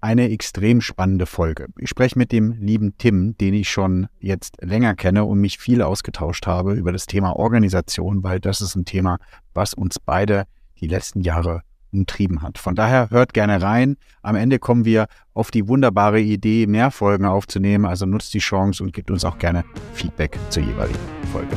eine extrem spannende Folge. Ich spreche mit dem lieben Tim, den ich schon jetzt länger kenne und mich viel ausgetauscht habe über das Thema Organisation, weil das ist ein Thema, was uns beide die letzten Jahre umtrieben hat. Von daher hört gerne rein. Am Ende kommen wir auf die wunderbare Idee, mehr Folgen aufzunehmen. Also nutzt die Chance und gebt uns auch gerne Feedback zur jeweiligen Folge.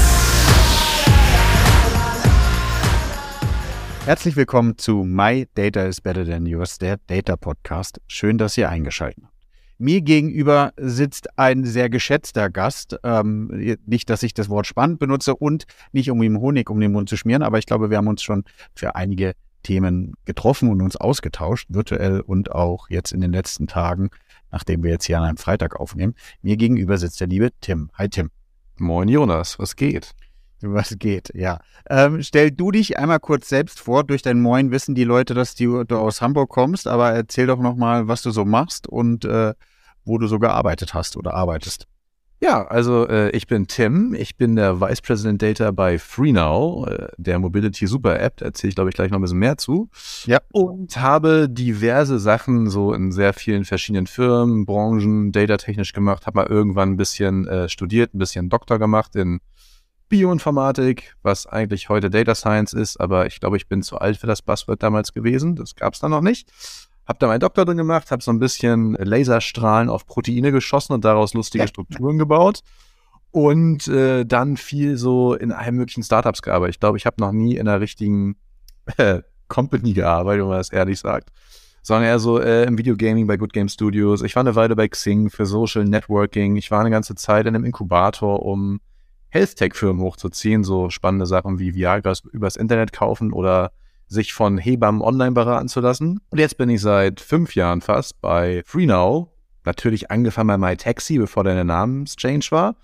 Herzlich willkommen zu My Data is Better Than Yours, der Data Podcast. Schön, dass ihr eingeschaltet habt. Mir gegenüber sitzt ein sehr geschätzter Gast. Ähm, nicht, dass ich das Wort spannend benutze und nicht, um ihm Honig um den Mund zu schmieren, aber ich glaube, wir haben uns schon für einige Themen getroffen und uns ausgetauscht, virtuell und auch jetzt in den letzten Tagen, nachdem wir jetzt hier an einem Freitag aufnehmen. Mir gegenüber sitzt der liebe Tim. Hi Tim. Moin Jonas, was geht? Was geht, ja. Ähm, stell du dich einmal kurz selbst vor. Durch dein Moin wissen die Leute, dass du, du aus Hamburg kommst, aber erzähl doch nochmal, was du so machst und äh, wo du so gearbeitet hast oder arbeitest. Ja, also äh, ich bin Tim, ich bin der Vice President Data bei FreeNow, äh, der Mobility Super App, da erzähle ich glaube ich gleich noch ein bisschen mehr zu. Ja. Und habe diverse Sachen so in sehr vielen verschiedenen Firmen, Branchen, datatechnisch gemacht, habe mal irgendwann ein bisschen äh, studiert, ein bisschen Doktor gemacht in Bioinformatik, was eigentlich heute Data Science ist, aber ich glaube, ich bin zu alt für das Buzzword damals gewesen. Das gab es da noch nicht. Hab da meinen Doktor drin gemacht, habe so ein bisschen Laserstrahlen auf Proteine geschossen und daraus lustige Strukturen gebaut. Und äh, dann viel so in allen möglichen Startups gearbeitet. Ich glaube, ich habe noch nie in einer richtigen äh, Company gearbeitet, wenn man das ehrlich sagt. Sondern eher so äh, im Videogaming bei Good Game Studios. Ich war eine Weile bei Xing für Social Networking. Ich war eine ganze Zeit in einem Inkubator, um Health-Tech-Firmen hochzuziehen, so spannende Sachen wie Viagra übers Internet kaufen oder sich von Hebammen online beraten zu lassen. Und jetzt bin ich seit fünf Jahren fast bei FreeNow, natürlich angefangen bei MyTaxi, bevor der Namenschange war.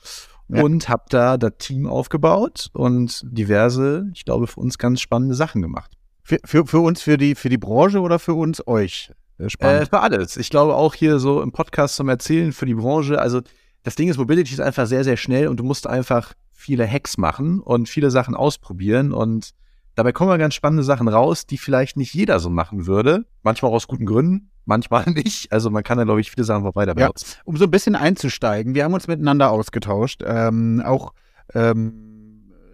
Ja. Und habe da das Team aufgebaut und diverse, ich glaube, für uns ganz spannende Sachen gemacht. Für, für, für uns, für die, für die Branche oder für uns, euch? Äh, spannend. Äh, für alles. Ich glaube auch hier so im Podcast zum Erzählen für die Branche. Also das Ding ist, Mobility ist einfach sehr, sehr schnell und du musst einfach viele Hacks machen und viele Sachen ausprobieren und dabei kommen ganz spannende Sachen raus, die vielleicht nicht jeder so machen würde. Manchmal aus guten Gründen, manchmal nicht. Also man kann da, glaube ich, viele Sachen weiter benutzen. Ja, um so ein bisschen einzusteigen, wir haben uns miteinander ausgetauscht, ähm, auch ähm,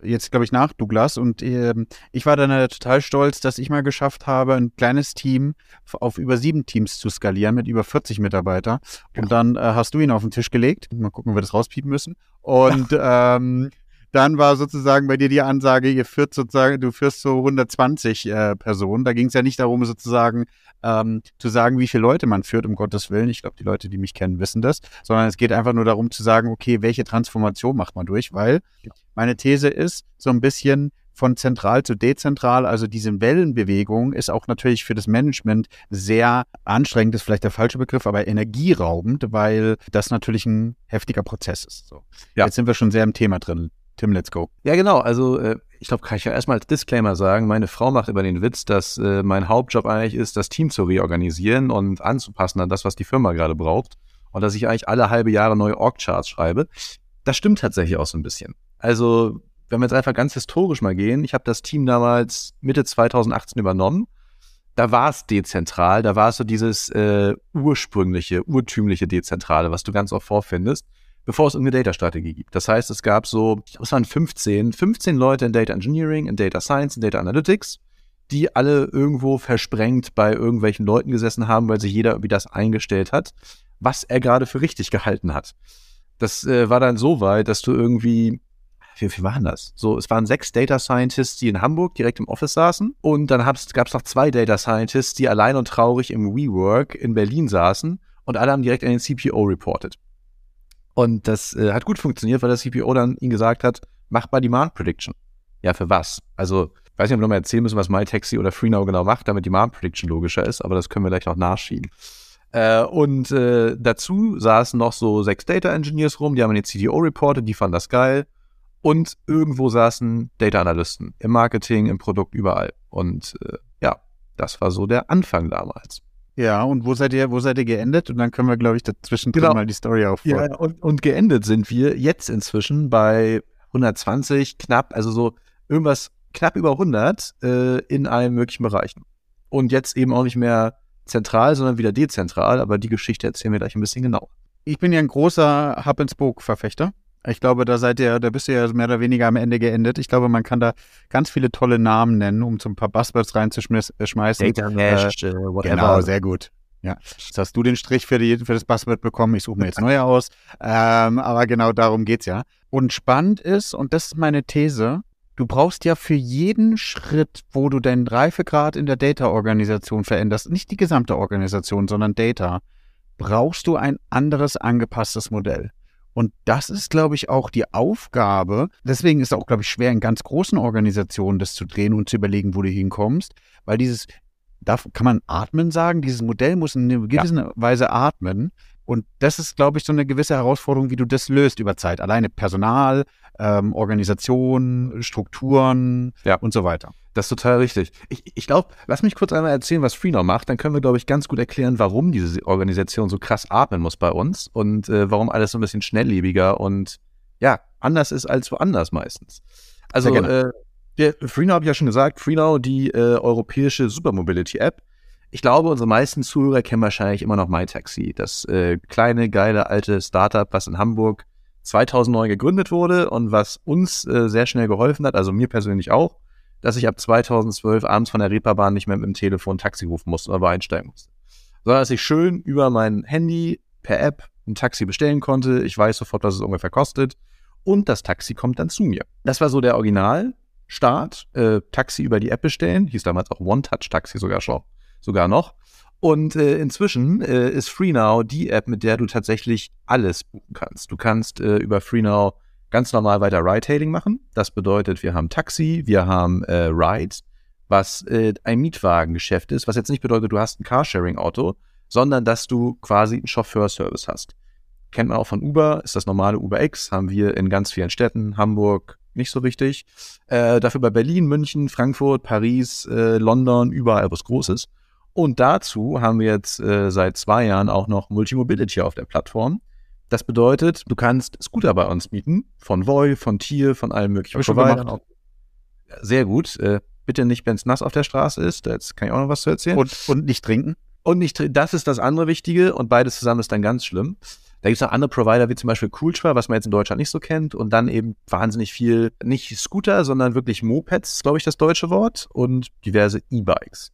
jetzt, glaube ich, nach Douglas. Und äh, ich war dann äh, total stolz, dass ich mal geschafft habe, ein kleines Team auf über sieben Teams zu skalieren mit über 40 Mitarbeitern. Und dann äh, hast du ihn auf den Tisch gelegt. Mal gucken, ob wir das rauspiepen müssen. Und ähm, dann war sozusagen bei dir die Ansage, ihr führt sozusagen, du führst so 120 äh, Personen. Da ging es ja nicht darum, sozusagen ähm, zu sagen, wie viele Leute man führt, um Gottes Willen. Ich glaube, die Leute, die mich kennen, wissen das. Sondern es geht einfach nur darum zu sagen, okay, welche Transformation macht man durch? Weil meine These ist, so ein bisschen von zentral zu dezentral, also diese Wellenbewegung ist auch natürlich für das Management sehr anstrengend, ist vielleicht der falsche Begriff, aber energieraubend, weil das natürlich ein heftiger Prozess ist. So. Ja. Jetzt sind wir schon sehr im Thema drin. Tim, let's go. Ja, genau. Also äh, ich glaube, kann ich ja erstmal als Disclaimer sagen, meine Frau macht über den Witz, dass äh, mein Hauptjob eigentlich ist, das Team zu reorganisieren und anzupassen an das, was die Firma gerade braucht. Und dass ich eigentlich alle halbe Jahre neue Org-Charts schreibe. Das stimmt tatsächlich auch so ein bisschen. Also, wenn wir jetzt einfach ganz historisch mal gehen, ich habe das Team damals Mitte 2018 übernommen. Da war es dezentral, da war es so dieses äh, ursprüngliche, urtümliche Dezentrale, was du ganz oft vorfindest bevor es irgendeine Data-Strategie gibt. Das heißt, es gab so, es waren 15, 15 Leute in Data Engineering, in Data Science, in Data Analytics, die alle irgendwo versprengt bei irgendwelchen Leuten gesessen haben, weil sich jeder irgendwie das eingestellt hat, was er gerade für richtig gehalten hat. Das äh, war dann so weit, dass du irgendwie wie viel waren das? So, es waren sechs Data Scientists, die in Hamburg direkt im Office saßen. Und dann gab es noch zwei Data Scientists, die allein und traurig im WeWork in Berlin saßen und alle haben direkt an den CPO reported. Und das äh, hat gut funktioniert, weil der CPO dann ihm gesagt hat, mach mal Demand Prediction. Ja, für was? Also, weiß nicht, ob wir nochmal erzählen müssen, was MyTaxi oder FreeNow genau macht, damit Demand Prediction logischer ist, aber das können wir gleich noch nachschieben. Äh, und äh, dazu saßen noch so sechs Data Engineers rum, die haben den CDO reported, die fanden das geil. Und irgendwo saßen Data Analysten im Marketing, im Produkt, überall. Und äh, ja, das war so der Anfang damals. Ja, und wo seid ihr, wo seid ihr geendet? Und dann können wir, glaube ich, dazwischen genau. mal die Story aufbauen. Ja, und, und geendet sind wir jetzt inzwischen bei 120, knapp, also so irgendwas knapp über 100 äh, in allen möglichen Bereichen. Und jetzt eben auch nicht mehr zentral, sondern wieder dezentral, aber die Geschichte erzählen wir gleich ein bisschen genau. Ich bin ja ein großer Hub-and-Spoke-Verfechter. Ich glaube, da seid ihr, da bist du ja mehr oder weniger am Ende geendet. Ich glaube, man kann da ganz viele tolle Namen nennen, um so ein paar Buzzwords reinzuschmeißen. Data Mesh, äh, whatever. Genau, sehr gut. Ja, jetzt hast du den Strich für, die, für das Buzzword bekommen. Ich suche mir jetzt neue aus. Ähm, aber genau darum geht's ja. Und spannend ist, und das ist meine These, du brauchst ja für jeden Schritt, wo du deinen Reifegrad in der Data-Organisation veränderst, nicht die gesamte Organisation, sondern Data, brauchst du ein anderes angepasstes Modell. Und das ist, glaube ich, auch die Aufgabe. Deswegen ist es auch, glaube ich, schwer in ganz großen Organisationen das zu drehen und zu überlegen, wo du hinkommst, weil dieses, da kann man atmen sagen, dieses Modell muss in einer gewissen ja. Weise atmen. Und das ist, glaube ich, so eine gewisse Herausforderung, wie du das löst über Zeit. Alleine Personal, ähm, Organisation, Strukturen ja. und so weiter. Das ist total richtig. Ich, ich glaube, lass mich kurz einmal erzählen, was Freenom macht. Dann können wir, glaube ich, ganz gut erklären, warum diese Organisation so krass atmen muss bei uns und äh, warum alles so ein bisschen schnelllebiger und ja, anders ist als woanders meistens. Also, äh, Freenow habe ich ja schon gesagt, Freenow, die äh, europäische Supermobility-App. Ich glaube, unsere meisten Zuhörer kennen wahrscheinlich immer noch MyTaxi, das äh, kleine, geile, alte Startup, was in Hamburg 2009 gegründet wurde und was uns äh, sehr schnell geholfen hat, also mir persönlich auch, dass ich ab 2012 abends von der Reeperbahn nicht mehr mit dem Telefon Taxi rufen musste oder einsteigen musste. Sondern dass ich schön über mein Handy per App ein Taxi bestellen konnte. Ich weiß sofort, was es ungefähr kostet. Und das Taxi kommt dann zu mir. Das war so der Originalstart. Äh, Taxi über die App bestellen. Hieß damals auch One-Touch-Taxi sogar schon. Sogar noch. Und äh, inzwischen äh, ist FreeNow die App, mit der du tatsächlich alles buchen kannst. Du kannst äh, über FreeNow ganz normal weiter Ride-Hailing machen. Das bedeutet, wir haben Taxi, wir haben äh, Rides, was äh, ein Mietwagengeschäft ist, was jetzt nicht bedeutet, du hast ein Carsharing-Auto, sondern dass du quasi einen Chauffeurservice hast. Kennt man auch von Uber, ist das normale Uber X, haben wir in ganz vielen Städten, Hamburg nicht so richtig. Äh, dafür bei Berlin, München, Frankfurt, Paris, äh, London, überall was Großes. Und dazu haben wir jetzt äh, seit zwei Jahren auch noch Multimobility auf der Plattform. Das bedeutet, du kannst Scooter bei uns mieten, von Voi, von Tier, von allen möglichen Providern. Sehr gut. Äh, bitte nicht, wenn es nass auf der Straße ist. Jetzt kann ich auch noch was zu erzählen. Und, und nicht trinken. Und nicht trinken. Das ist das andere Wichtige. Und beides zusammen ist dann ganz schlimm. Da gibt es noch andere Provider, wie zum Beispiel Coolschwer, was man jetzt in Deutschland nicht so kennt. Und dann eben wahnsinnig viel, nicht Scooter, sondern wirklich Mopeds, glaube ich, das deutsche Wort. Und diverse E-Bikes.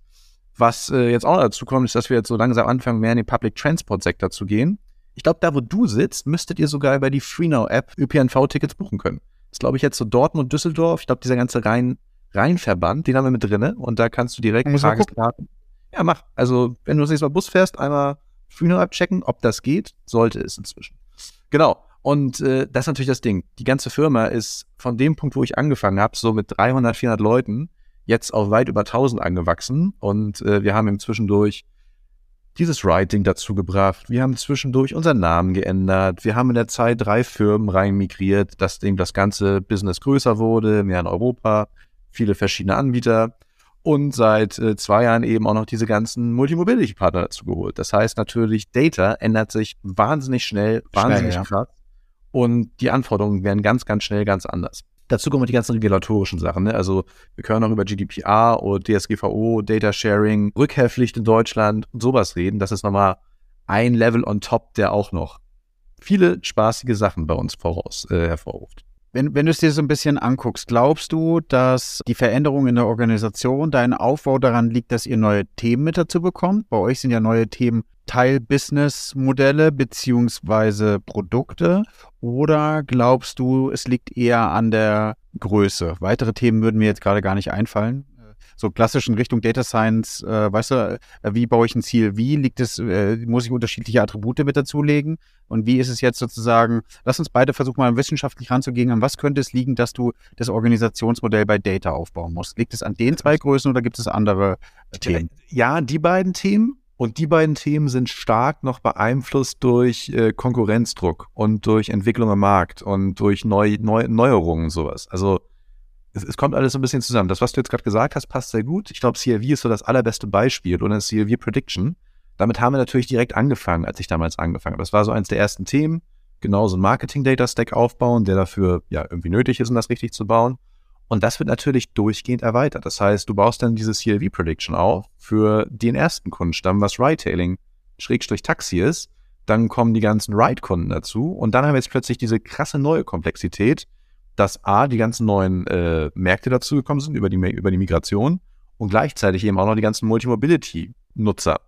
Was äh, jetzt auch dazu kommt, ist, dass wir jetzt so langsam anfangen, mehr in den Public Transport Sektor zu gehen. Ich glaube, da wo du sitzt, müsstet ihr sogar über die FreeNow-App ÖPNV-Tickets buchen können. Das ist, glaube ich, jetzt so Dortmund, Düsseldorf. Ich glaube, dieser ganze Rhein, Rheinverband, den haben wir mit drinne und da kannst du direkt Tageskarten. Ja, mach. Also, wenn du das nächste Mal Bus fährst, einmal FreeNow-App checken, ob das geht. Sollte es inzwischen. Genau. Und äh, das ist natürlich das Ding. Die ganze Firma ist von dem Punkt, wo ich angefangen habe, so mit 300, 400 Leuten, jetzt auf weit über 1000 angewachsen und äh, wir haben im Zwischendurch dieses Writing dazu gebracht. Wir haben zwischendurch unseren Namen geändert. Wir haben in der Zeit drei Firmen rein migriert, dass dem das ganze Business größer wurde, mehr in Europa, viele verschiedene Anbieter und seit äh, zwei Jahren eben auch noch diese ganzen Multimobility-Partner dazu geholt. Das heißt natürlich, Data ändert sich wahnsinnig schnell, wahnsinnig schnell, ja. krass und die Anforderungen werden ganz, ganz schnell ganz anders. Dazu kommen die ganzen regulatorischen Sachen. Ne? Also wir können auch über GDPR oder DSGVO, Data Sharing, Rückkehrpflicht in Deutschland und sowas reden. Das ist nochmal ein Level on top, der auch noch viele spaßige Sachen bei uns voraus äh, hervorruft. Wenn, wenn du es dir so ein bisschen anguckst, glaubst du, dass die Veränderung in der Organisation, dein Aufbau daran liegt, dass ihr neue Themen mit dazu bekommt? Bei euch sind ja neue Themen Teil-Business-Modelle beziehungsweise Produkte. Oder glaubst du, es liegt eher an der Größe? Weitere Themen würden mir jetzt gerade gar nicht einfallen so klassisch in Richtung Data Science, äh, weißt du, äh, wie baue ich ein Ziel? Wie liegt es, äh, muss ich unterschiedliche Attribute mit dazulegen? Und wie ist es jetzt sozusagen, lass uns beide versuchen, mal wissenschaftlich ranzugehen, an was könnte es liegen, dass du das Organisationsmodell bei Data aufbauen musst? Liegt es an den zwei Größen oder gibt es andere Themen? Ja, die beiden Themen. Und die beiden Themen sind stark noch beeinflusst durch äh, Konkurrenzdruck und durch Entwicklung am Markt und durch Neu Neu Neuerungen und sowas. Also es, es, kommt alles so ein bisschen zusammen. Das, was du jetzt gerade gesagt hast, passt sehr gut. Ich glaube, CLV ist so das allerbeste Beispiel oder CLV Prediction. Damit haben wir natürlich direkt angefangen, als ich damals angefangen habe. Das war so eins der ersten Themen. Genauso ein Marketing-Data-Stack aufbauen, der dafür ja irgendwie nötig ist, um das richtig zu bauen. Und das wird natürlich durchgehend erweitert. Das heißt, du baust dann diese CLV Prediction auf für den ersten Kundenstamm, was Ride-Hailing Schrägstrich Taxi ist. Dann kommen die ganzen Ride-Kunden dazu. Und dann haben wir jetzt plötzlich diese krasse neue Komplexität, dass A, die ganzen neuen äh, Märkte dazu gekommen sind über die, über die Migration und gleichzeitig eben auch noch die ganzen Multimobility-Nutzer.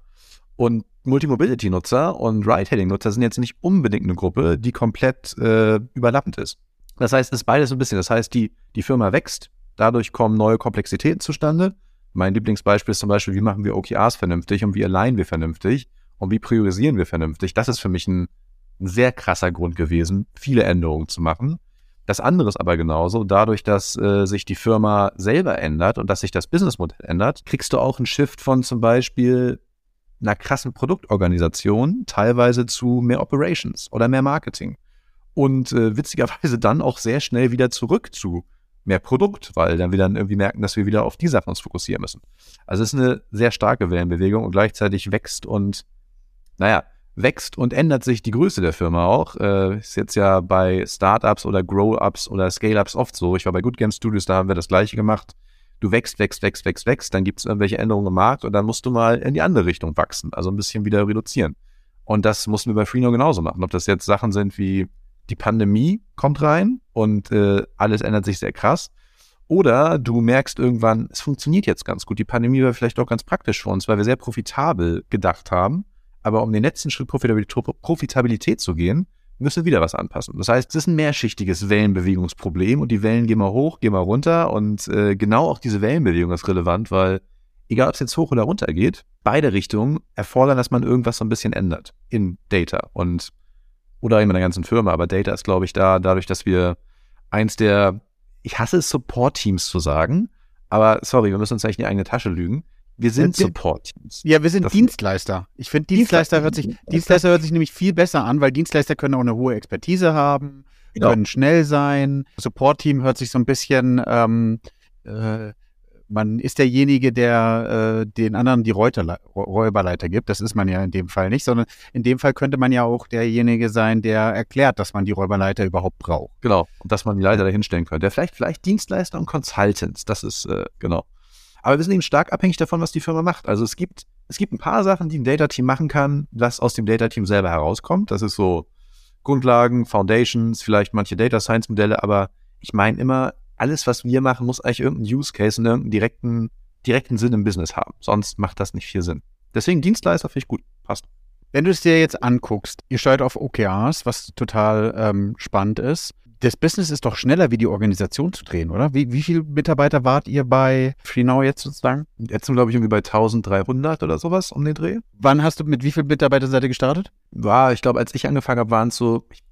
Und Multimobility-Nutzer und Ride-Hailing-Nutzer sind jetzt nicht unbedingt eine Gruppe, die komplett äh, überlappend ist. Das heißt, es ist beides ein bisschen. Das heißt, die, die Firma wächst, dadurch kommen neue Komplexitäten zustande. Mein Lieblingsbeispiel ist zum Beispiel, wie machen wir OKRs vernünftig und wie alignen wir vernünftig und wie priorisieren wir vernünftig. Das ist für mich ein, ein sehr krasser Grund gewesen, viele Änderungen zu machen. Das andere ist aber genauso, dadurch, dass äh, sich die Firma selber ändert und dass sich das Businessmodell ändert, kriegst du auch einen Shift von zum Beispiel einer krassen Produktorganisation teilweise zu mehr Operations oder mehr Marketing und äh, witzigerweise dann auch sehr schnell wieder zurück zu mehr Produkt, weil dann wir dann irgendwie merken, dass wir wieder auf die Sachen uns fokussieren müssen. Also es ist eine sehr starke Wellenbewegung und gleichzeitig wächst und, naja, wächst und ändert sich die Größe der Firma auch. Äh, ist jetzt ja bei Startups oder Grow-Ups oder Scale-Ups oft so. Ich war bei Good Game Studios, da haben wir das gleiche gemacht. Du wächst, wächst, wächst, wächst, wächst, dann gibt es irgendwelche Änderungen im Markt und dann musst du mal in die andere Richtung wachsen, also ein bisschen wieder reduzieren. Und das mussten wir bei Freenode genauso machen. Ob das jetzt Sachen sind wie die Pandemie kommt rein und äh, alles ändert sich sehr krass. Oder du merkst irgendwann, es funktioniert jetzt ganz gut. Die Pandemie war vielleicht auch ganz praktisch für uns, weil wir sehr profitabel gedacht haben. Aber um den letzten Schritt Profitabilität zu gehen, müssen wir wieder was anpassen. Das heißt, es ist ein mehrschichtiges Wellenbewegungsproblem und die Wellen gehen mal hoch, gehen mal runter und äh, genau auch diese Wellenbewegung ist relevant, weil egal ob es jetzt hoch oder runter geht, beide Richtungen erfordern, dass man irgendwas so ein bisschen ändert in Data. Und oder in meiner ganzen Firma, aber Data ist, glaube ich, da, dadurch, dass wir eins der, ich hasse es, Support-Teams zu sagen, aber sorry, wir müssen uns eigentlich in die eigene Tasche lügen. Wir sind Support-Teams. Ja, wir sind das Dienstleister. Ich finde, Dienstleister hört sich, Dienstleister hört sich nämlich viel besser an, weil Dienstleister können auch eine hohe Expertise haben, genau. können schnell sein. Support-Team hört sich so ein bisschen ähm, äh, man ist derjenige, der äh, den anderen die Räuberleiter gibt. Das ist man ja in dem Fall nicht, sondern in dem Fall könnte man ja auch derjenige sein, der erklärt, dass man die Räuberleiter überhaupt braucht. Genau, und dass man die Leiter dahin stellen könnte. Vielleicht, vielleicht Dienstleister und Consultants, das ist, äh, genau. Aber wir sind eben stark abhängig davon, was die Firma macht. Also es gibt, es gibt ein paar Sachen, die ein Data-Team machen kann, was aus dem Data-Team selber herauskommt. Das ist so Grundlagen, Foundations, vielleicht manche Data Science-Modelle, aber ich meine immer, alles, was wir machen, muss eigentlich irgendeinen Use Case und irgendeinen direkten, direkten Sinn im Business haben. Sonst macht das nicht viel Sinn. Deswegen Dienstleister finde ich gut. Passt. Wenn du es dir jetzt anguckst, ihr steuert auf OKRs, was total ähm, spannend ist. Das Business ist doch schneller, wie die Organisation zu drehen, oder? Wie, wie viele Mitarbeiter wart ihr bei FreeNow jetzt sozusagen? Jetzt sind, glaube ich, irgendwie bei 1300 oder sowas um den Dreh. Wann hast du, mit wie vielen Mitarbeitern seid ihr gestartet? War, ich glaube, als ich angefangen habe, waren es so, ich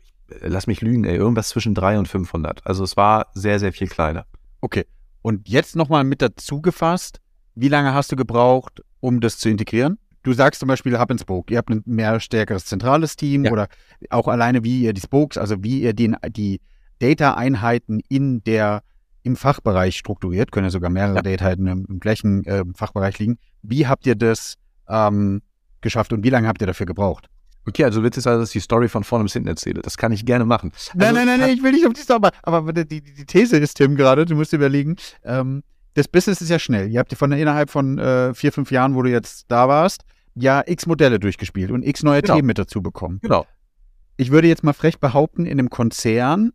lass mich lügen, ey, irgendwas zwischen 300 und 500. Also es war sehr, sehr viel kleiner. Okay. Und jetzt nochmal mit dazu gefasst, wie lange hast du gebraucht, um das zu integrieren? Du sagst zum Beispiel Spoke. Ihr habt ein mehr stärkeres zentrales Team ja. oder auch alleine, wie ihr die Spokes, also wie ihr den, die Data-Einheiten in der, im Fachbereich strukturiert, können ja sogar mehrere ja. Data-Einheiten im, im gleichen äh, Fachbereich liegen. Wie habt ihr das ähm, geschafft und wie lange habt ihr dafür gebraucht? Okay, also willst du sagen, dass ich die Story von vorne bis hinten erzähle? Das kann ich gerne machen. Also, nein, nein, nein, nein, ich will nicht auf die Story, aber die, die, die These ist, Tim, gerade, du musst überlegen, ähm, das Business ist ja schnell. Ihr habt von innerhalb von äh, vier, fünf Jahren, wo du jetzt da warst, ja x Modelle durchgespielt und x neue genau. Themen mit dazu bekommen. Genau. Ich würde jetzt mal frech behaupten, in einem Konzern,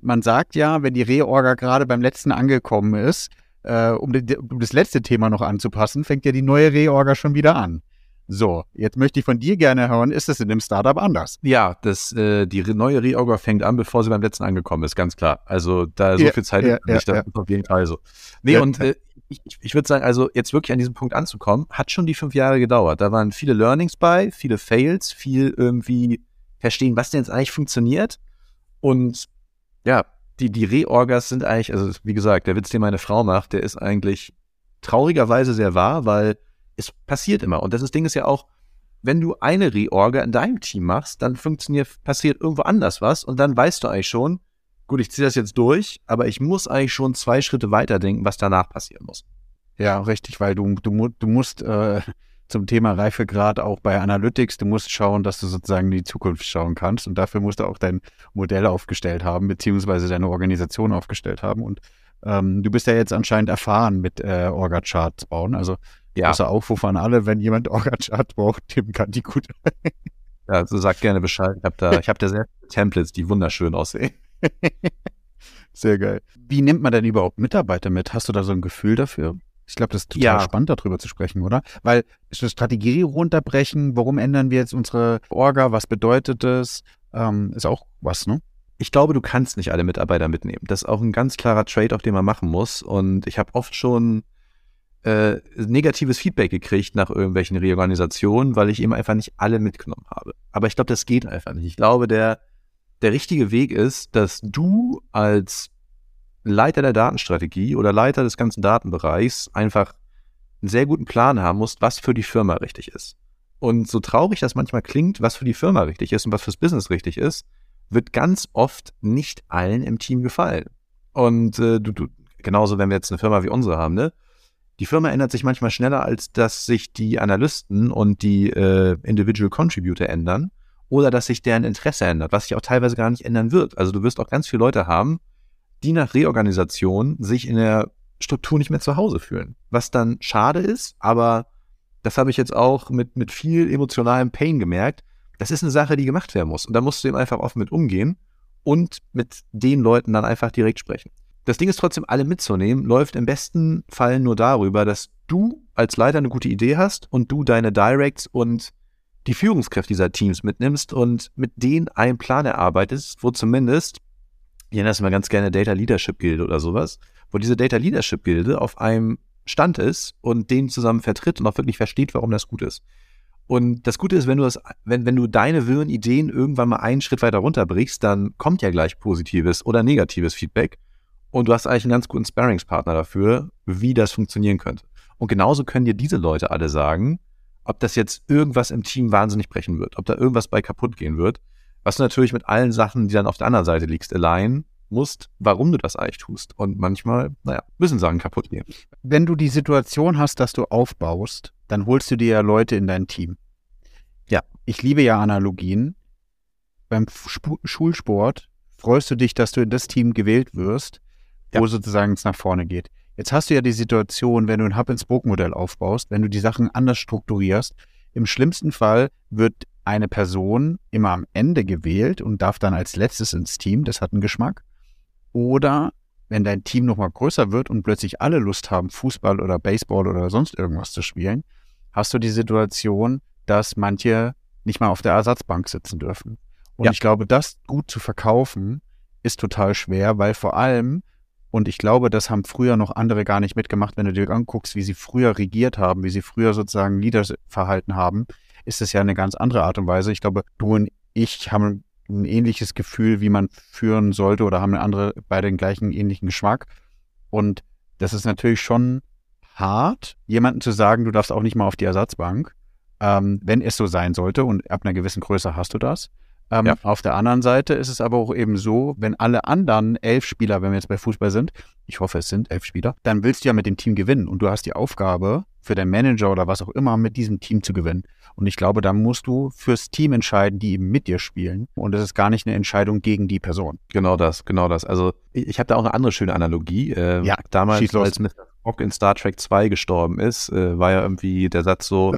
man sagt ja, wenn die Reorga gerade beim letzten angekommen ist, äh, um, die, um das letzte Thema noch anzupassen, fängt ja die neue Reorga schon wieder an. So, jetzt möchte ich von dir gerne hören, ist das in dem Startup anders? Ja, das, äh, die neue Reorga fängt an, bevor sie beim letzten angekommen ist, ganz klar. Also da so ja, viel Zeit ja, nicht, ja, das ist auf jeden Fall so. Nee, und äh, ich, ich würde sagen, also jetzt wirklich an diesem Punkt anzukommen, hat schon die fünf Jahre gedauert. Da waren viele Learnings bei, viele Fails, viel irgendwie verstehen, was denn jetzt eigentlich funktioniert. Und ja, die, die Reorgas sind eigentlich, also wie gesagt, der Witz, den meine Frau macht, der ist eigentlich traurigerweise sehr wahr, weil es passiert immer. Und das Ding ist ja auch, wenn du eine Reorga in deinem Team machst, dann funktioniert, passiert irgendwo anders was und dann weißt du eigentlich schon, gut, ich ziehe das jetzt durch, aber ich muss eigentlich schon zwei Schritte weiterdenken, was danach passieren muss. Ja, richtig, weil du, du, du musst äh, zum Thema Reifegrad auch bei Analytics, du musst schauen, dass du sozusagen in die Zukunft schauen kannst und dafür musst du auch dein Modell aufgestellt haben, beziehungsweise deine Organisation aufgestellt haben und ähm, du bist ja jetzt anscheinend erfahren mit äh, Orga-Charts bauen, also ja. Außer Aufruf an alle, wenn jemand Orga-Chart braucht, dem kann die gut. ja, also sag gerne Bescheid. Ich habe da, ich hab da sehr viele Templates, die wunderschön aussehen. Sehr geil. Wie nimmt man denn überhaupt Mitarbeiter mit? Hast du da so ein Gefühl dafür? Ich glaube, das ist total ja. spannend, darüber zu sprechen, oder? Weil Strategie runterbrechen, warum ändern wir jetzt unsere Orga, was bedeutet das? Ähm, ist auch was, ne? Ich glaube, du kannst nicht alle Mitarbeiter mitnehmen. Das ist auch ein ganz klarer Trade, auf den man machen muss. Und ich habe oft schon äh, negatives Feedback gekriegt nach irgendwelchen Reorganisationen, weil ich eben einfach nicht alle mitgenommen habe. Aber ich glaube, das geht einfach nicht. Ich glaube, der, der richtige Weg ist, dass du als Leiter der Datenstrategie oder Leiter des ganzen Datenbereichs einfach einen sehr guten Plan haben musst, was für die Firma richtig ist. Und so traurig das manchmal klingt, was für die Firma richtig ist und was fürs Business richtig ist, wird ganz oft nicht allen im Team gefallen. Und äh, du, du, genauso, wenn wir jetzt eine Firma wie unsere haben, ne? Die Firma ändert sich manchmal schneller, als dass sich die Analysten und die äh, Individual Contributor ändern oder dass sich deren Interesse ändert, was sich auch teilweise gar nicht ändern wird. Also du wirst auch ganz viele Leute haben, die nach Reorganisation sich in der Struktur nicht mehr zu Hause fühlen. Was dann schade ist, aber das habe ich jetzt auch mit, mit viel emotionalem Pain gemerkt. Das ist eine Sache, die gemacht werden muss. Und da musst du eben einfach offen mit umgehen und mit den Leuten dann einfach direkt sprechen. Das Ding ist trotzdem, alle mitzunehmen, läuft im besten Fall nur darüber, dass du als Leiter eine gute Idee hast und du deine Directs und die Führungskräfte dieser Teams mitnimmst und mit denen einen Plan erarbeitest, wo zumindest, ich nenne das immer ganz gerne Data Leadership Gilde oder sowas, wo diese Data Leadership Gilde auf einem Stand ist und den zusammen vertritt und auch wirklich versteht, warum das gut ist. Und das Gute ist, wenn du das, wenn, wenn du deine wirren Ideen irgendwann mal einen Schritt weiter runterbrichst, dann kommt ja gleich positives oder negatives Feedback und du hast eigentlich einen ganz guten Sparringspartner dafür, wie das funktionieren könnte. Und genauso können dir diese Leute alle sagen, ob das jetzt irgendwas im Team wahnsinnig brechen wird, ob da irgendwas bei kaputt gehen wird, was du natürlich mit allen Sachen, die dann auf der anderen Seite liegst, allein musst, warum du das eigentlich tust. Und manchmal, naja, müssen Sachen kaputt gehen. Wenn du die Situation hast, dass du aufbaust, dann holst du dir ja Leute in dein Team. Ja, ich liebe ja Analogien. Beim Sp Schulsport freust du dich, dass du in das Team gewählt wirst, ja. wo sozusagen es nach vorne geht. Jetzt hast du ja die Situation, wenn du ein Hub-and-Spoke-Modell aufbaust, wenn du die Sachen anders strukturierst, im schlimmsten Fall wird eine Person immer am Ende gewählt und darf dann als letztes ins Team, das hat einen Geschmack. Oder wenn dein Team nochmal größer wird und plötzlich alle Lust haben, Fußball oder Baseball oder sonst irgendwas zu spielen, hast du die Situation, dass manche nicht mal auf der Ersatzbank sitzen dürfen. Und ja. ich glaube, das gut zu verkaufen ist total schwer, weil vor allem und ich glaube, das haben früher noch andere gar nicht mitgemacht. Wenn du dir anguckst, wie sie früher regiert haben, wie sie früher sozusagen Leaders verhalten haben, ist es ja eine ganz andere Art und Weise. Ich glaube, du und ich haben ein ähnliches Gefühl, wie man führen sollte oder haben andere, beide den gleichen ähnlichen Geschmack. Und das ist natürlich schon hart, jemandem zu sagen, du darfst auch nicht mal auf die Ersatzbank, ähm, wenn es so sein sollte. Und ab einer gewissen Größe hast du das. Ähm, ja. Auf der anderen Seite ist es aber auch eben so, wenn alle anderen elf Spieler, wenn wir jetzt bei Fußball sind, ich hoffe, es sind elf Spieler, dann willst du ja mit dem Team gewinnen und du hast die Aufgabe, für den Manager oder was auch immer mit diesem Team zu gewinnen. Und ich glaube, da musst du fürs Team entscheiden, die eben mit dir spielen. Und es ist gar nicht eine Entscheidung gegen die Person. Genau das, genau das. Also ich, ich habe da auch eine andere schöne Analogie. Äh, ja, damals, als Mr. Spock in Star Trek 2 gestorben ist, äh, war ja irgendwie der Satz so,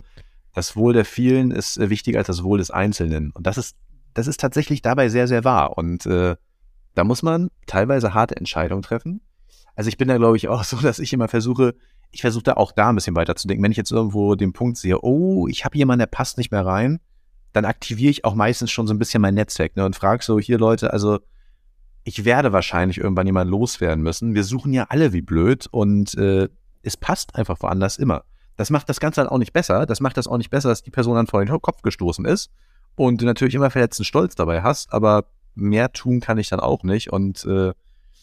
das Wohl der vielen ist äh, wichtiger als das Wohl des Einzelnen. Und das ist das ist tatsächlich dabei sehr, sehr wahr. Und äh, da muss man teilweise harte Entscheidungen treffen. Also ich bin da, glaube ich, auch so, dass ich immer versuche, ich versuche da auch da ein bisschen weiterzudenken. Wenn ich jetzt irgendwo den Punkt sehe, oh, ich habe jemanden, der passt nicht mehr rein, dann aktiviere ich auch meistens schon so ein bisschen mein Netzwerk ne, und frage so, hier Leute, also ich werde wahrscheinlich irgendwann jemanden loswerden müssen. Wir suchen ja alle wie blöd und äh, es passt einfach woanders immer. Das macht das Ganze dann auch nicht besser. Das macht das auch nicht besser, dass die Person dann vor den Kopf gestoßen ist und du natürlich immer verletzten Stolz dabei hast, aber mehr tun kann ich dann auch nicht. Und äh,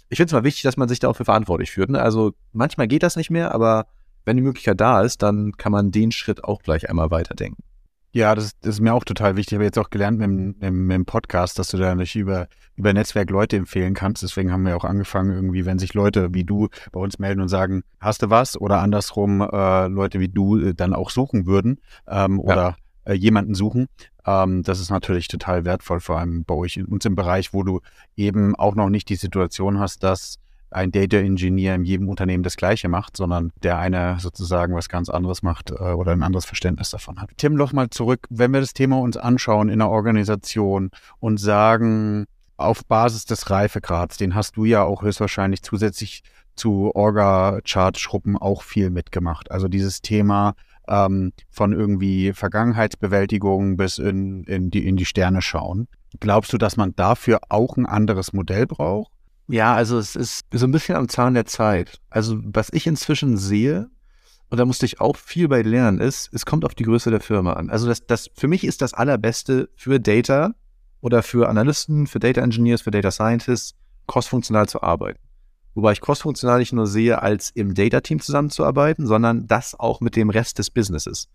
ich finde es mal wichtig, dass man sich da auch für verantwortlich führt. Ne? Also manchmal geht das nicht mehr, aber wenn die Möglichkeit da ist, dann kann man den Schritt auch gleich einmal weiterdenken. Ja, das, das, ist mir auch total wichtig. Ich habe jetzt auch gelernt mit dem, mit dem Podcast, dass du da nicht über, über Netzwerk Leute empfehlen kannst. Deswegen haben wir auch angefangen, irgendwie, wenn sich Leute wie du bei uns melden und sagen, hast du was? Oder andersrum äh, Leute wie du äh, dann auch suchen würden ähm, ja. oder äh, jemanden suchen. Ähm, das ist natürlich total wertvoll, vor allem bei euch in uns im Bereich, wo du eben auch noch nicht die Situation hast, dass ein Data Engineer in jedem Unternehmen das Gleiche macht, sondern der eine sozusagen was ganz anderes macht äh, oder ein anderes Verständnis davon hat. Tim, noch mal zurück, wenn wir das Thema uns anschauen in der Organisation und sagen, auf Basis des Reifegrads, den hast du ja auch höchstwahrscheinlich zusätzlich zu Orga-Chart-Schruppen auch viel mitgemacht. Also dieses Thema ähm, von irgendwie Vergangenheitsbewältigung bis in, in, die, in die Sterne schauen. Glaubst du, dass man dafür auch ein anderes Modell braucht? Ja, also es ist so ein bisschen am Zahn der Zeit. Also was ich inzwischen sehe, und da musste ich auch viel bei lernen, ist, es kommt auf die Größe der Firma an. Also das, das für mich ist das Allerbeste für Data oder für Analysten, für Data Engineers, für Data Scientists, crossfunktional zu arbeiten. Wobei ich crossfunktional nicht nur sehe, als im Data-Team zusammenzuarbeiten, sondern das auch mit dem Rest des Businesses.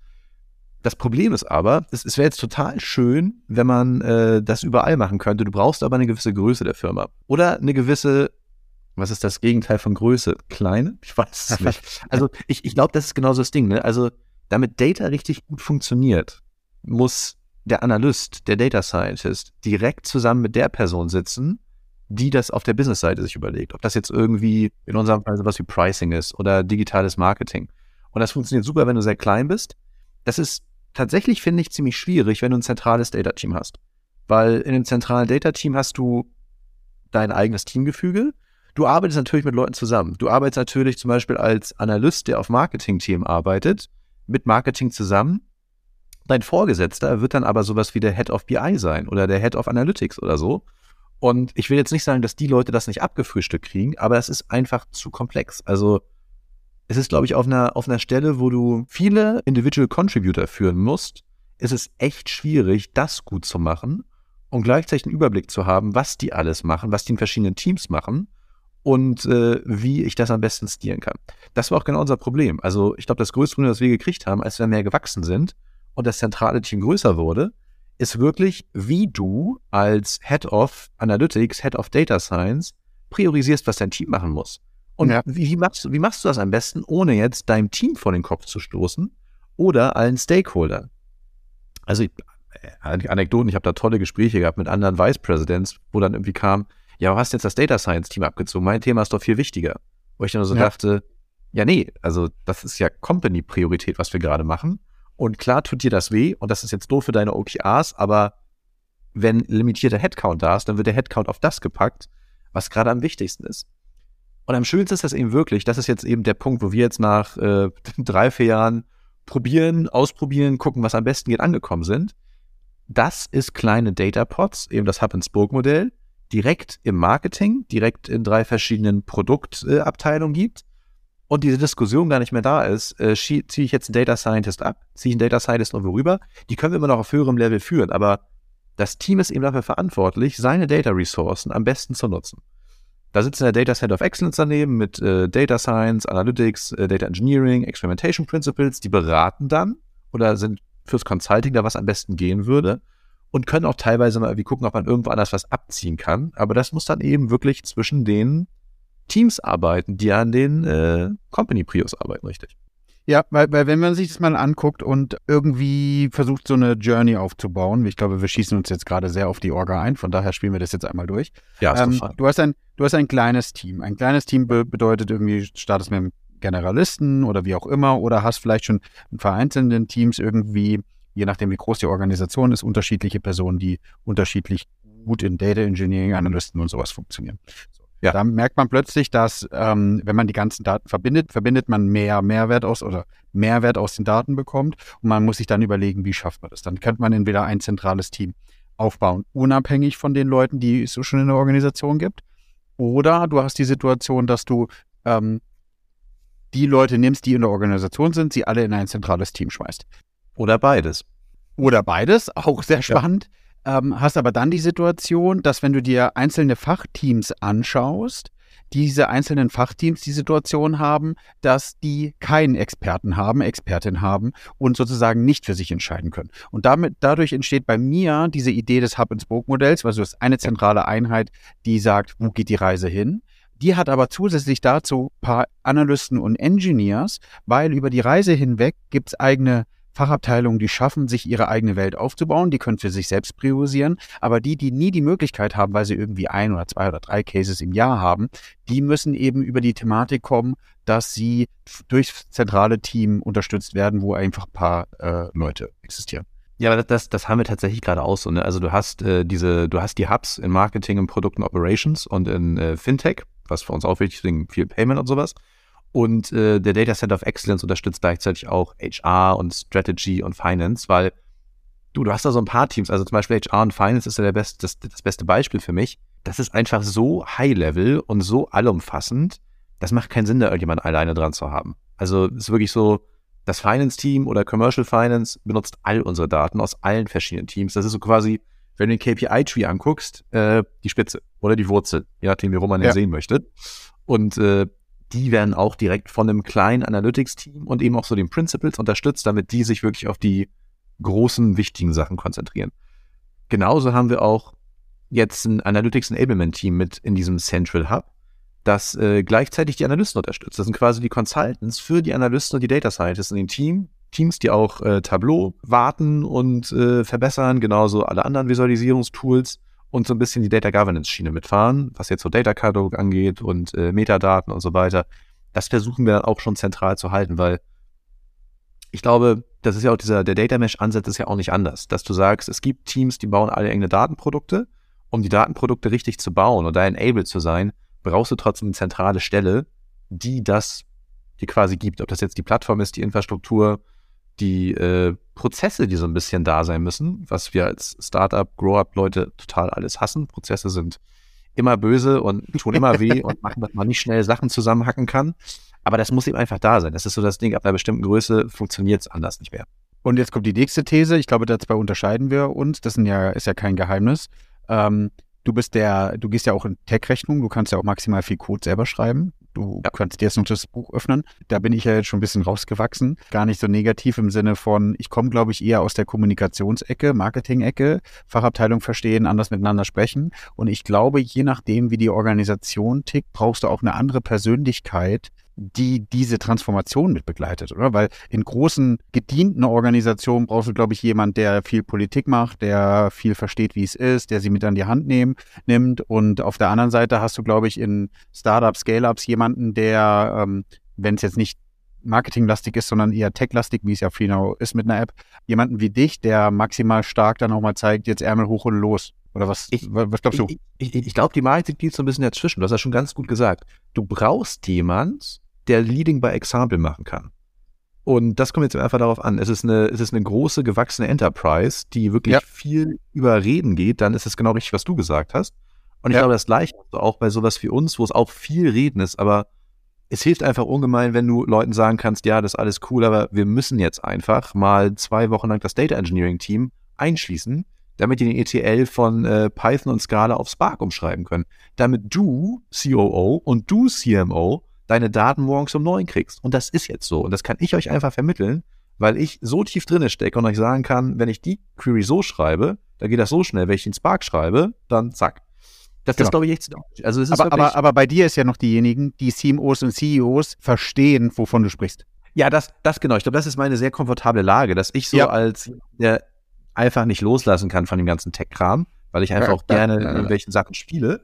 Das Problem ist aber, es, es wäre jetzt total schön, wenn man äh, das überall machen könnte. Du brauchst aber eine gewisse Größe der Firma. Oder eine gewisse, was ist das Gegenteil von Größe? Kleine? Ich weiß es nicht. Also ich, ich glaube, das ist genauso das Ding. Ne? Also damit Data richtig gut funktioniert, muss der Analyst, der Data Scientist direkt zusammen mit der Person sitzen, die das auf der Business-Seite sich überlegt. Ob das jetzt irgendwie in unserem Fall sowas wie Pricing ist oder digitales Marketing. Und das funktioniert super, wenn du sehr klein bist. Das ist tatsächlich finde ich ziemlich schwierig, wenn du ein zentrales Data-Team hast. Weil in einem zentralen Data-Team hast du dein eigenes Teamgefüge. Du arbeitest natürlich mit Leuten zusammen. Du arbeitest natürlich zum Beispiel als Analyst, der auf Marketing-Team arbeitet, mit Marketing zusammen. Dein Vorgesetzter wird dann aber sowas wie der Head of BI sein oder der Head of Analytics oder so. Und ich will jetzt nicht sagen, dass die Leute das nicht abgefrühstückt kriegen, aber es ist einfach zu komplex. Also es ist, glaube ich, auf einer, auf einer Stelle, wo du viele Individual Contributor führen musst, ist es echt schwierig, das gut zu machen und gleichzeitig einen Überblick zu haben, was die alles machen, was die in verschiedenen Teams machen und äh, wie ich das am besten stieren kann. Das war auch genau unser Problem. Also ich glaube, das größte Problem, das wir gekriegt haben, als wir mehr gewachsen sind und das zentrale Team größer wurde, ist wirklich, wie du als Head of Analytics, Head of Data Science priorisierst, was dein Team machen muss. Und ja. wie, machst, wie machst du das am besten, ohne jetzt deinem Team vor den Kopf zu stoßen oder allen Stakeholdern? Also äh, Anekdoten, ich habe da tolle Gespräche gehabt mit anderen Vice Presidents, wo dann irgendwie kam, ja, du hast jetzt das Data Science Team abgezogen, mein Thema ist doch viel wichtiger. Wo ich dann so ja. dachte, ja, nee, also das ist ja Company-Priorität, was wir gerade machen. Und klar tut dir das weh und das ist jetzt doof für deine OKRs, aber wenn limitierter Headcount da ist, dann wird der Headcount auf das gepackt, was gerade am wichtigsten ist. Und am schönsten ist das eben wirklich, das ist jetzt eben der Punkt, wo wir jetzt nach äh, drei, vier Jahren probieren, ausprobieren, gucken, was am besten geht, angekommen sind. Das ist kleine Data Pods, eben das Hub-and-Spoke-Modell, direkt im Marketing, direkt in drei verschiedenen Produktabteilungen äh, gibt und diese Diskussion gar nicht mehr da ist, äh, ziehe ich jetzt einen Data Scientist ab, ziehe ich einen Data Scientist noch rüber, die können wir immer noch auf höherem Level führen, aber das Team ist eben dafür verantwortlich, seine Data Ressourcen am besten zu nutzen. Da sitzt der Data Center of Excellence daneben mit äh, Data Science, Analytics, äh, Data Engineering, Experimentation Principles. Die beraten dann oder sind fürs Consulting da, was am besten gehen würde und können auch teilweise mal irgendwie gucken, ob man irgendwo anders was abziehen kann. Aber das muss dann eben wirklich zwischen den Teams arbeiten, die an den äh, Company Prios arbeiten, richtig. Ja, weil, weil wenn man sich das mal anguckt und irgendwie versucht, so eine Journey aufzubauen, ich glaube, wir schießen uns jetzt gerade sehr auf die Orga ein, von daher spielen wir das jetzt einmal durch. Ja, ist ähm, du hast ein, du hast ein kleines Team. Ein kleines Team be bedeutet irgendwie, startest mit einem Generalisten oder wie auch immer, oder hast vielleicht schon in vereinzelten Teams irgendwie, je nachdem wie groß die Organisation ist, unterschiedliche Personen, die unterschiedlich gut in Data Engineering, Analysten und sowas funktionieren. Ja. Da merkt man plötzlich, dass ähm, wenn man die ganzen Daten verbindet, verbindet man mehr Mehrwert aus oder Mehrwert aus den Daten bekommt und man muss sich dann überlegen, wie schafft man das. Dann könnte man entweder ein zentrales Team aufbauen, unabhängig von den Leuten, die es schon in der Organisation gibt, oder du hast die Situation, dass du ähm, die Leute nimmst, die in der Organisation sind, sie alle in ein zentrales Team schmeißt. Oder beides. Oder beides, auch sehr spannend. Ja ähm, hast aber dann die Situation, dass wenn du dir einzelne Fachteams anschaust, diese einzelnen Fachteams die Situation haben, dass die keinen Experten haben, Expertin haben und sozusagen nicht für sich entscheiden können. Und damit, dadurch entsteht bei mir diese Idee des Hub-and-Spoke-Modells, also es ist eine zentrale Einheit, die sagt, wo geht die Reise hin? Die hat aber zusätzlich dazu paar Analysten und Engineers, weil über die Reise hinweg gibt es eigene Fachabteilungen, die schaffen, sich ihre eigene Welt aufzubauen, die können für sich selbst priorisieren, aber die, die nie die Möglichkeit haben, weil sie irgendwie ein oder zwei oder drei Cases im Jahr haben, die müssen eben über die Thematik kommen, dass sie durchs zentrale Team unterstützt werden, wo einfach ein paar äh, Leute existieren. Ja, aber das, das haben wir tatsächlich gerade auch so. Ne? Also du hast äh, diese, du hast die Hubs in Marketing, in Produkten, Operations und in äh, Fintech, was für uns auch wichtig ist, viel Payment und sowas. Und äh, der Data Center of Excellence unterstützt gleichzeitig auch HR und Strategy und Finance, weil du, du hast da so ein paar Teams, also zum Beispiel HR und Finance ist ja der best, das, das beste Beispiel für mich. Das ist einfach so high-level und so allumfassend, das macht keinen Sinn, da irgendjemand alleine dran zu haben. Also es ist wirklich so, das Finance-Team oder Commercial Finance benutzt all unsere Daten aus allen verschiedenen Teams. Das ist so quasi, wenn du den KPI-Tree anguckst, äh, die Spitze oder die Wurzel, je nachdem, wie rum man den ja. sehen möchte. Und äh, die werden auch direkt von einem kleinen Analytics-Team und eben auch so den Principles unterstützt, damit die sich wirklich auf die großen, wichtigen Sachen konzentrieren. Genauso haben wir auch jetzt ein Analytics Enablement Team mit in diesem Central Hub, das äh, gleichzeitig die Analysten unterstützt. Das sind quasi die Consultants für die Analysten und die Data Scientists in den Team, Teams, die auch äh, Tableau warten und äh, verbessern, genauso alle anderen Visualisierungstools und so ein bisschen die Data Governance Schiene mitfahren, was jetzt so Data Catalog angeht und äh, Metadaten und so weiter. Das versuchen wir dann auch schon zentral zu halten, weil ich glaube, das ist ja auch dieser, der Data Mesh Ansatz ist ja auch nicht anders, dass du sagst, es gibt Teams, die bauen alle enge Datenprodukte. Um die Datenprodukte richtig zu bauen da enabled zu sein, brauchst du trotzdem eine zentrale Stelle, die das die quasi gibt. Ob das jetzt die Plattform ist, die Infrastruktur, die äh, Prozesse, die so ein bisschen da sein müssen, was wir als Startup, Grow-up-Leute total alles hassen. Prozesse sind immer böse und tun immer weh und machen, dass man nicht schnell Sachen zusammenhacken kann. Aber das muss eben einfach da sein. Das ist so das Ding, ab einer bestimmten Größe funktioniert es anders nicht mehr. Und jetzt kommt die nächste These. Ich glaube, dabei unterscheiden wir uns. Das ja, ist ja kein Geheimnis. Ähm, du bist der, du gehst ja auch in Tech-Rechnung, du kannst ja auch maximal viel Code selber schreiben. Du ja. kannst dir jetzt noch das Buch öffnen. Da bin ich ja jetzt schon ein bisschen rausgewachsen. Gar nicht so negativ im Sinne von, ich komme, glaube ich, eher aus der Kommunikationsecke, Marketing-Ecke, Fachabteilung verstehen, anders miteinander sprechen. Und ich glaube, je nachdem, wie die Organisation tickt, brauchst du auch eine andere Persönlichkeit, die diese Transformation mit begleitet, oder? Weil in großen, gedienten Organisationen brauchst du, glaube ich, jemand, der viel Politik macht, der viel versteht, wie es ist, der sie mit an die Hand nehmen, nimmt. Und auf der anderen Seite hast du, glaube ich, in Startups, Scale-Ups jemanden, der, ähm, wenn es jetzt nicht marketinglastig ist, sondern eher techlastig, wie es ja Freenau ist mit einer App, jemanden wie dich, der maximal stark dann auch mal zeigt, jetzt Ärmel hoch und los. Oder was, ich, was glaubst du? Ich, ich, ich glaube, die Marketing liegt so ein bisschen dazwischen. Du hast ja schon ganz gut gesagt. Du brauchst jemand, der Leading by Example machen kann. Und das kommt jetzt einfach darauf an. Es ist eine, es ist eine große, gewachsene Enterprise, die wirklich ja. viel über Reden geht. Dann ist es genau richtig, was du gesagt hast. Und ich ja. glaube, das Gleiche auch bei sowas wie uns, wo es auch viel Reden ist, aber es hilft einfach ungemein, wenn du Leuten sagen kannst, ja, das ist alles cool, aber wir müssen jetzt einfach mal zwei Wochen lang das Data Engineering Team einschließen, damit die den ETL von äh, Python und Scala auf Spark umschreiben können. Damit du, COO und du, CMO, deine Daten morgens um neun kriegst. Und das ist jetzt so. Und das kann ich euch einfach vermitteln, weil ich so tief drinne stecke und euch sagen kann, wenn ich die Query so schreibe, dann geht das so schnell. Wenn ich den Spark schreibe, dann zack. Das, genau. das glaube ich echt. Also es ist aber, aber, aber bei dir ist ja noch diejenigen, die CMOs und CEOs verstehen, wovon du sprichst. Ja, das, das genau. Ich glaube, das ist meine sehr komfortable Lage, dass ich so ja. als der einfach nicht loslassen kann von dem ganzen Tech-Kram weil ich einfach ja, auch gerne ja, ja, in irgendwelchen Sachen spiele,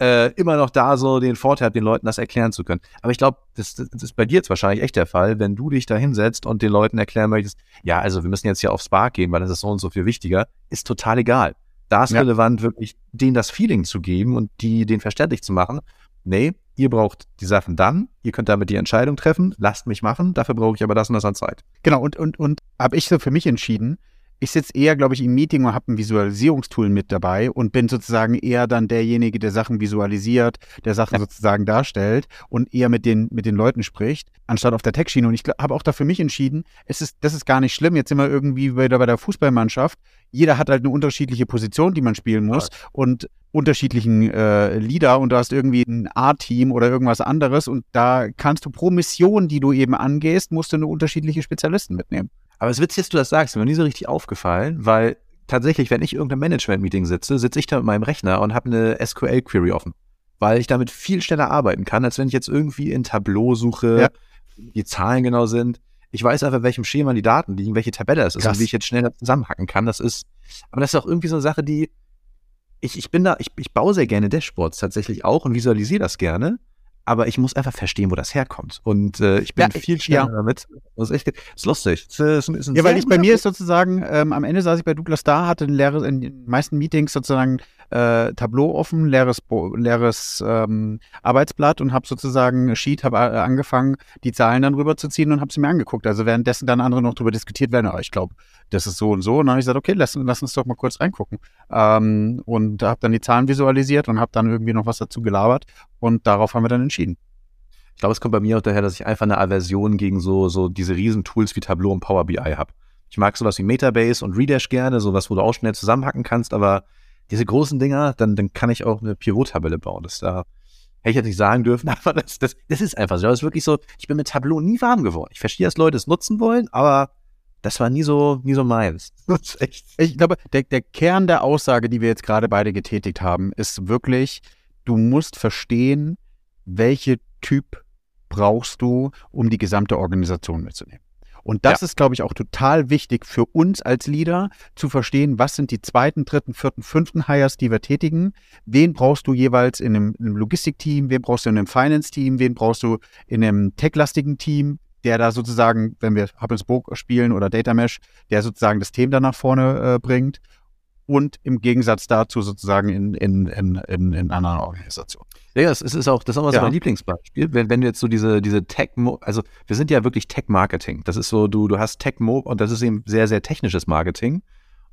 äh, immer noch da so den Vorteil habe, den Leuten das erklären zu können. Aber ich glaube, das, das, ist bei dir jetzt wahrscheinlich echt der Fall, wenn du dich da hinsetzt und den Leuten erklären möchtest, ja, also wir müssen jetzt hier auf Spark gehen, weil das ist so und so viel wichtiger, ist total egal. Da ist relevant, wirklich denen das Feeling zu geben und die den verständlich zu machen. Nee, ihr braucht die Sachen dann, ihr könnt damit die Entscheidung treffen, lasst mich machen, dafür brauche ich aber das und das an Zeit. Genau, und, und, und habe ich so für mich entschieden, ich sitze eher, glaube ich, im Meeting und habe ein Visualisierungstool mit dabei und bin sozusagen eher dann derjenige, der Sachen visualisiert, der Sachen ja. sozusagen darstellt und eher mit den, mit den Leuten spricht, anstatt auf der Tech-Schiene. Und ich habe auch da für mich entschieden, es ist, das ist gar nicht schlimm. Jetzt sind wir irgendwie wieder bei der Fußballmannschaft. Jeder hat halt eine unterschiedliche Position, die man spielen muss ja. und unterschiedlichen äh, Leader und du hast irgendwie ein A-Team oder irgendwas anderes und da kannst du pro Mission, die du eben angehst, musst du eine unterschiedliche Spezialisten mitnehmen. Aber es ist witzig, dass du das sagst, mir nie so richtig aufgefallen, weil tatsächlich, wenn ich irgendein Management-Meeting sitze, sitze ich da mit meinem Rechner und habe eine SQL-Query offen. Weil ich damit viel schneller arbeiten kann, als wenn ich jetzt irgendwie in Tableau suche, ja. die Zahlen genau sind. Ich weiß einfach, welchem Schema die Daten liegen, welche Tabelle es ist Krass. und wie ich jetzt schneller zusammenhacken kann. Das ist, aber das ist auch irgendwie so eine Sache, die, ich, ich bin da, ich, ich baue sehr gerne Dashboards tatsächlich auch und visualisiere das gerne aber ich muss einfach verstehen, wo das herkommt. Und äh, ich bin ja, viel schneller ja. damit. Das ist echt das ist lustig. Das ist, ja, weil ich bei mir ist sozusagen, ähm, am Ende saß ich bei Douglas da, hatte ein leeres, in den meisten Meetings sozusagen äh, Tableau offen, leeres, leeres ähm, Arbeitsblatt und habe sozusagen Sheet, habe äh, angefangen, die Zahlen dann rüberzuziehen und habe sie mir angeguckt. Also währenddessen dann andere noch darüber diskutiert werden, oh, ich glaube, das ist so und so. Und dann habe ich gesagt, okay, lass, lass uns doch mal kurz reingucken. Ähm, und habe dann die Zahlen visualisiert und habe dann irgendwie noch was dazu gelabert. Und darauf haben wir dann entschieden. Ich glaube, es kommt bei mir auch daher, dass ich einfach eine Aversion gegen so, so diese Riesentools wie Tableau und Power BI habe. Ich mag sowas wie Metabase und Redash gerne, sowas, wo du auch schnell zusammenhacken kannst, aber diese großen Dinger, dann, dann kann ich auch eine Pivot-Tabelle bauen. Das da hätte ich jetzt nicht sagen dürfen, aber das, das, das ist einfach so. Das ist wirklich so, ich bin mit Tableau nie warm geworden. Ich verstehe, dass Leute es nutzen wollen, aber das war nie so, nie so meins. Ich glaube, der, der Kern der Aussage, die wir jetzt gerade beide getätigt haben, ist wirklich, du musst verstehen, welche Typ brauchst du, um die gesamte Organisation mitzunehmen. Und das ja. ist, glaube ich, auch total wichtig für uns als Leader zu verstehen, was sind die zweiten, dritten, vierten, fünften Hires, die wir tätigen. Wen brauchst du jeweils in einem, einem Logistikteam, wen brauchst du in einem Finance-Team, wen brauchst du in einem tech-lastigen Team, der da sozusagen, wenn wir Hub and Spoke spielen oder Data Mesh, der sozusagen das Thema dann nach vorne äh, bringt und im Gegensatz dazu sozusagen in, in, in, in, in anderen Organisationen. Ja, es ist auch, das ist auch ja. mein Lieblingsbeispiel. Wenn, wenn du jetzt so diese, diese Tech, also wir sind ja wirklich Tech-Marketing. Das ist so, du, du hast Tech-Mo und das ist eben sehr, sehr technisches Marketing.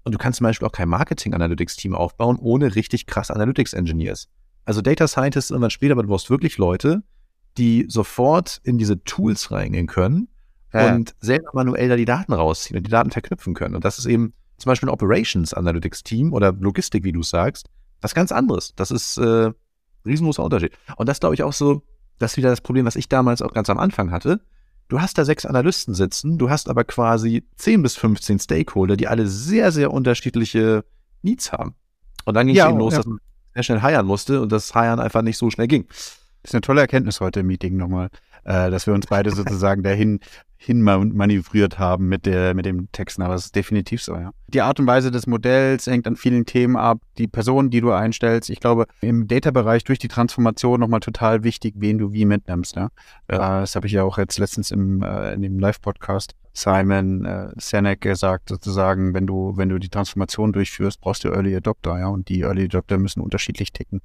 Und du kannst zum Beispiel auch kein Marketing-Analytics-Team aufbauen ohne richtig krass Analytics-Engineers. Also Data Scientists irgendwann später, aber du brauchst wirklich Leute, die sofort in diese Tools reingehen können ja. und selber manuell da die Daten rausziehen und die Daten verknüpfen können. Und das ist eben zum Beispiel ein Operations Analytics Team oder Logistik, wie du sagst, was ganz anderes. Das ist äh, Riesengroßer Unterschied. Und das glaube ich auch so, das ist wieder das Problem, was ich damals auch ganz am Anfang hatte. Du hast da sechs Analysten sitzen, du hast aber quasi 10 bis 15 Stakeholder, die alle sehr, sehr unterschiedliche Needs haben. Und dann ging es ja, eben los, ja. dass man sehr schnell heiern musste und das Heiern einfach nicht so schnell ging. Das ist eine tolle Erkenntnis heute im Meeting nochmal, äh, dass wir uns beide sozusagen dahin hinmanövriert haben mit, der, mit dem Texten, aber es ist definitiv so, ja. Die Art und Weise des Modells hängt an vielen Themen ab, die Personen, die du einstellst. Ich glaube, im Data-Bereich durch die Transformation nochmal total wichtig, wen du wie mitnimmst. Ja? ja. Äh, das habe ich ja auch jetzt letztens im, äh, in dem Live-Podcast Simon äh, Senek gesagt, sozusagen, wenn du, wenn du die Transformation durchführst, brauchst du Early Adopter, ja, und die Early Adopter müssen unterschiedlich ticken,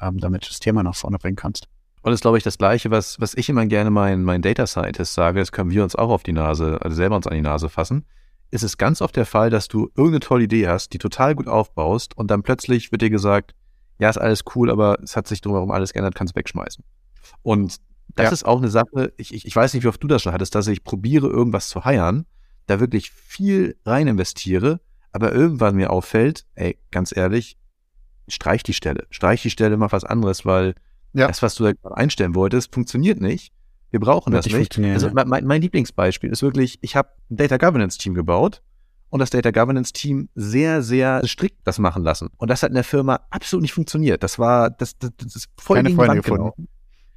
ähm, damit du das Thema nach vorne bringen kannst. Und das ist, glaube ich, das Gleiche, was, was ich immer gerne meinen, meinen Data Scientists sage, das können wir uns auch auf die Nase, also selber uns an die Nase fassen, ist es ganz oft der Fall, dass du irgendeine tolle Idee hast, die total gut aufbaust und dann plötzlich wird dir gesagt, ja, ist alles cool, aber es hat sich drumherum alles geändert, kannst wegschmeißen. Und das ja. ist auch eine Sache, ich, ich, ich weiß nicht, wie oft du das schon hattest, dass ich probiere, irgendwas zu heiern, da wirklich viel rein investiere, aber irgendwann mir auffällt, ey, ganz ehrlich, streich die Stelle, streich die Stelle, mach was anderes, weil ja. Das, was du da einstellen wolltest, funktioniert nicht. Wir brauchen Wird das nicht. Also mein, mein, Lieblingsbeispiel ist wirklich, ich habe ein Data Governance Team gebaut und das Data Governance Team sehr, sehr strikt das machen lassen. Und das hat in der Firma absolut nicht funktioniert. Das war, das, das, das ist voll Keine Freunde gefunden.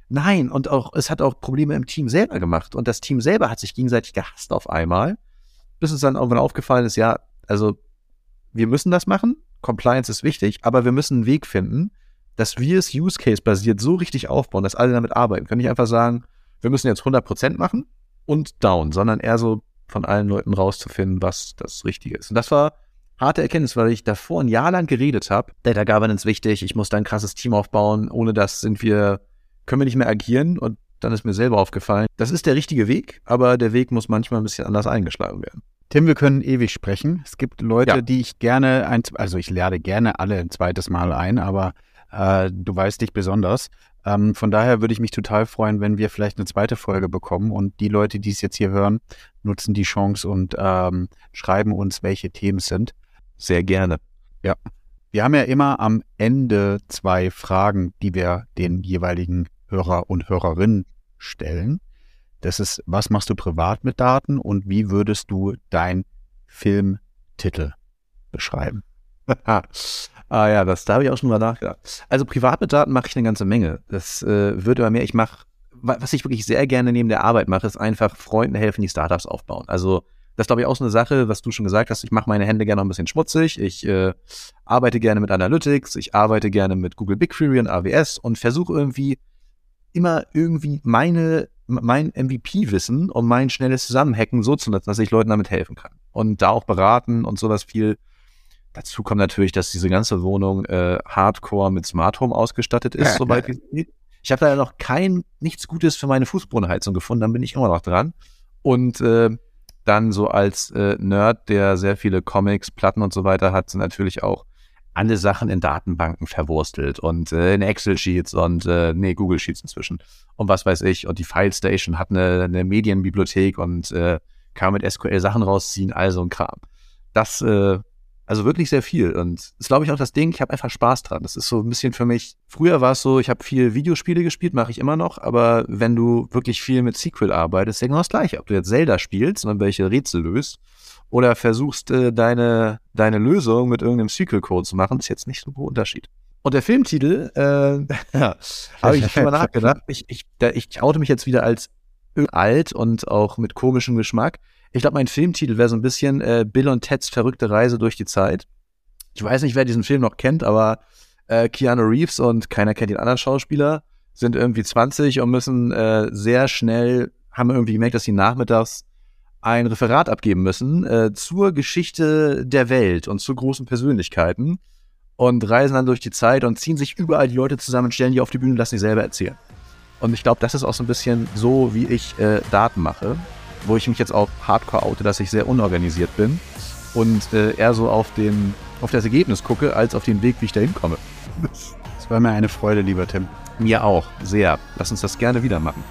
Nein, und auch, es hat auch Probleme im Team selber gemacht. Und das Team selber hat sich gegenseitig gehasst auf einmal, bis es dann irgendwann aufgefallen ist, ja, also wir müssen das machen. Compliance ist wichtig, aber wir müssen einen Weg finden, dass wir es Use Case basiert so richtig aufbauen, dass alle damit arbeiten. Können nicht einfach sagen, wir müssen jetzt 100% machen und down, sondern eher so von allen Leuten rauszufinden, was das Richtige ist. Und das war harte Erkenntnis, weil ich davor ein Jahr lang geredet habe. Data Governance wichtig, ich muss da ein krasses Team aufbauen. Ohne das sind wir, können wir nicht mehr agieren. Und dann ist mir selber aufgefallen, das ist der richtige Weg, aber der Weg muss manchmal ein bisschen anders eingeschlagen werden. Tim, wir können ewig sprechen. Es gibt Leute, Ja. die ich gerne, ein, also ich lerne gerne alle ein zweites Mal ein, aber äh, du weißt dich besonders. Ähm, von daher würde ich mich total freuen, wenn wir vielleicht eine zweite Folge bekommen und die Leute, die es jetzt hier hören, nutzen die Chance und ähm, schreiben uns, welche Themen es sind. Sehr gerne. Wir haben ja immer am Ende zwei Fragen, die wir den jeweiligen Hörer und Hörerinnen stellen. Das ist, was machst du privat mit Daten und wie würdest du dein Filmtitel beschreiben? ah ja, das, da habe ich auch schon mal nachgedacht. Also privat mit Daten mache ich eine ganze Menge. Das äh, wird immer mehr. Ich mache, wa- was ich wirklich sehr gerne neben der Arbeit mache, ist einfach Freunden helfen, die Startups aufbauen. Also das glaube ich, auch so eine Sache, was du schon gesagt hast. Ich mache meine Hände gerne noch ein bisschen schmutzig. Ich äh, arbeite gerne mit Analytics. Ich arbeite gerne mit Google BigQuery und AWS und versuche irgendwie immer irgendwie meine, mein MVP-Wissen und mein schnelles Zusammenhacken so zu nutzen, dass ich Leuten damit helfen kann. Und da auch beraten und sowas viel. Dazu kommt natürlich, dass diese ganze Wohnung äh, Hardcore mit Smart Home ausgestattet ist, soweit wie es geht. Ich habe da ja noch kein, nichts Gutes für meine Fußbodenheizung gefunden, dann bin ich immer noch dran. Und äh, dann so als äh, Nerd, der sehr viele Comics, Platten und so weiter hat, sind natürlich auch alle Sachen in Datenbanken verwurstelt und äh, in Excel-Sheets und äh, nee, Google-Sheets inzwischen und was weiß ich. Und die File Station hat eine, eine Medienbibliothek und äh, kann mit SQL Sachen rausziehen, also ein Kram. Das, äh, also wirklich sehr viel. Und das ist, glaube ich, auch das Ding, ich habe einfach Spaß dran. Das ist so ein bisschen für mich. Früher war es so, ich habe viel Videospiele gespielt, mache ich immer noch, aber wenn du wirklich viel mit SQL arbeitest, ist ja genau das gleiche. Ob du jetzt Zelda spielst und welche Rätsel löst oder versuchst, äh, deine, deine Lösung mit irgendeinem SQL-Code zu machen, ist jetzt nicht so ein Unterschied. Und der Filmtitel, äh, ja, habe ich drüber nachgedacht. Ich, ich, da, ich oute mich jetzt wieder als alt und auch mit komischem Geschmack. Ich glaube, mein Filmtitel wäre so ein bisschen äh, Bill und Teds verrückte Reise durch die Zeit. Ich weiß nicht, wer diesen Film noch kennt, aber äh, Keanu Reeves und keiner kennt den anderen Schauspieler sind irgendwie 20 und müssen äh, sehr schnell, haben irgendwie gemerkt, dass sie nachmittags ein Referat abgeben müssen äh, zur Geschichte der Welt und zu großen Persönlichkeiten und reisen dann durch die Zeit und ziehen sich überall die Leute zusammen, stellen die auf die Bühne und lassen sie selber erzählen. Und ich glaube, das ist auch so ein bisschen so, wie ich äh, Daten mache, wo ich mich jetzt auch hardcore oute, dass ich sehr unorganisiert bin und äh, eher so auf, den, auf das Ergebnis gucke, als auf den Weg, wie ich da hinkomme. Es war mir eine Freude, lieber Tim. Mir auch, sehr. Lass uns das gerne wieder machen.